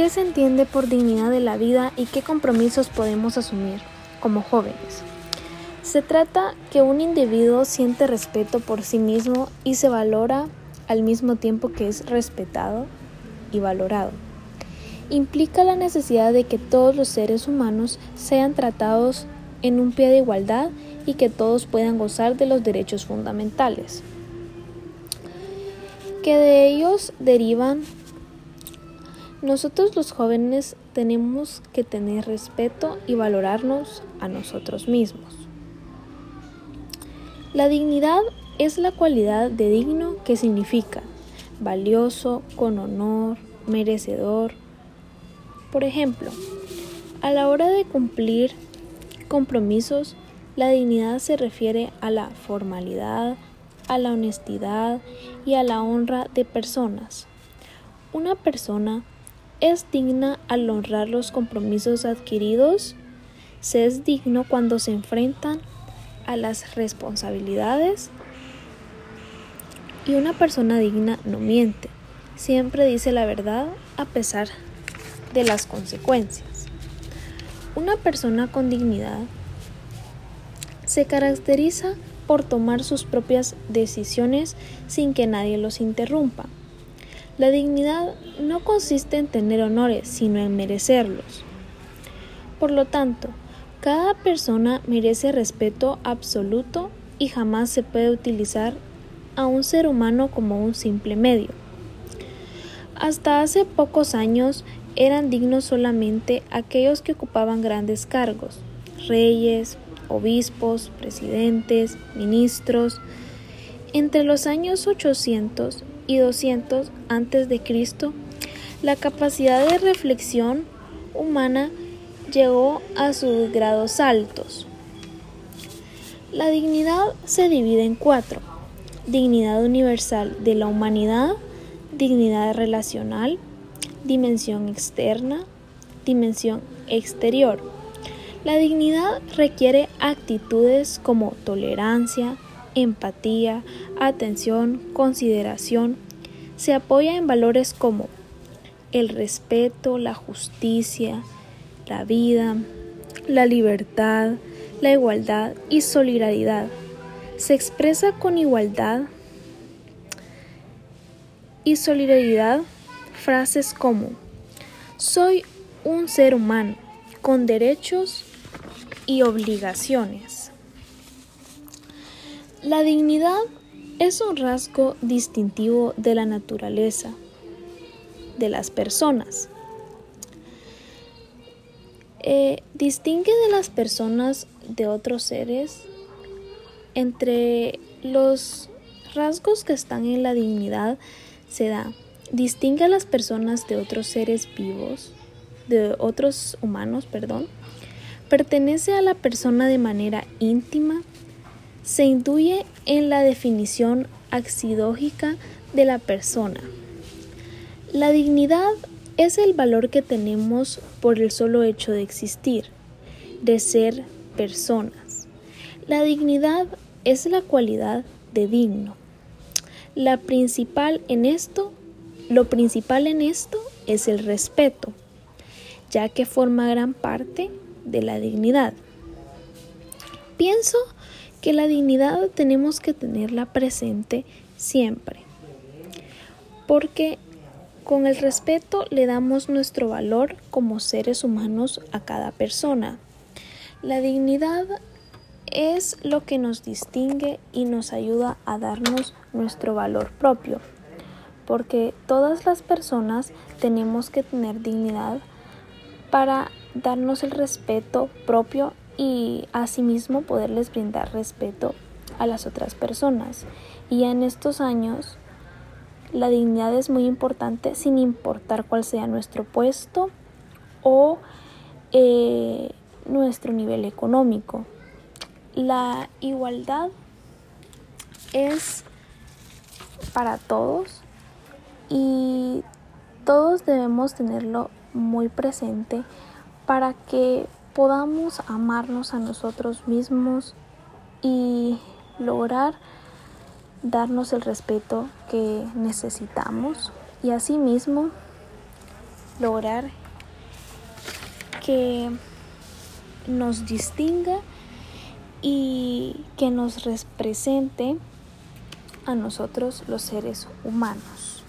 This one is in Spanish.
¿Qué se entiende por dignidad de la vida y qué compromisos podemos asumir como jóvenes? Se trata que un individuo siente respeto por sí mismo y se valora al mismo tiempo que es respetado y valorado. Implica la necesidad de que todos los seres humanos sean tratados en un pie de igualdad y que todos puedan gozar de los derechos fundamentales, que de ellos derivan nosotros los jóvenes tenemos que tener respeto y valorarnos a nosotros mismos. La dignidad es la cualidad de digno que significa valioso, con honor, merecedor. Por ejemplo, a la hora de cumplir compromisos, la dignidad se refiere a la formalidad, a la honestidad y a la honra de personas. Una persona es digna al honrar los compromisos adquiridos, se es digno cuando se enfrentan a las responsabilidades y una persona digna no miente, siempre dice la verdad a pesar de las consecuencias. Una persona con dignidad se caracteriza por tomar sus propias decisiones sin que nadie los interrumpa. La dignidad no consiste en tener honores, sino en merecerlos. Por lo tanto, cada persona merece respeto absoluto y jamás se puede utilizar a un ser humano como un simple medio. Hasta hace pocos años eran dignos solamente aquellos que ocupaban grandes cargos, reyes, obispos, presidentes, ministros. Entre los años 800 y 200 antes de Cristo, la capacidad de reflexión humana llegó a sus grados altos. La dignidad se divide en cuatro. Dignidad universal de la humanidad, dignidad relacional, dimensión externa, dimensión exterior. La dignidad requiere actitudes como tolerancia, empatía, atención, consideración. Se apoya en valores como el respeto, la justicia, la vida, la libertad, la igualdad y solidaridad. Se expresa con igualdad y solidaridad frases como soy un ser humano con derechos y obligaciones. La dignidad es un rasgo distintivo de la naturaleza, de las personas. Eh, distingue de las personas de otros seres entre los rasgos que están en la dignidad se da distingue a las personas de otros seres vivos de otros humanos perdón pertenece a la persona de manera íntima se induye en la definición axidógica de la persona la dignidad es el valor que tenemos por el solo hecho de existir, de ser personas. La dignidad es la cualidad de digno. La principal en esto, lo principal en esto es el respeto, ya que forma gran parte de la dignidad. Pienso que la dignidad tenemos que tenerla presente siempre, porque con el respeto le damos nuestro valor como seres humanos a cada persona. La dignidad es lo que nos distingue y nos ayuda a darnos nuestro valor propio, porque todas las personas tenemos que tener dignidad para darnos el respeto propio y asimismo poderles brindar respeto a las otras personas. Y en estos años la dignidad es muy importante sin importar cuál sea nuestro puesto o eh, nuestro nivel económico. La igualdad es para todos y todos debemos tenerlo muy presente para que podamos amarnos a nosotros mismos y lograr darnos el respeto que necesitamos y asimismo lograr que nos distinga y que nos represente a nosotros los seres humanos.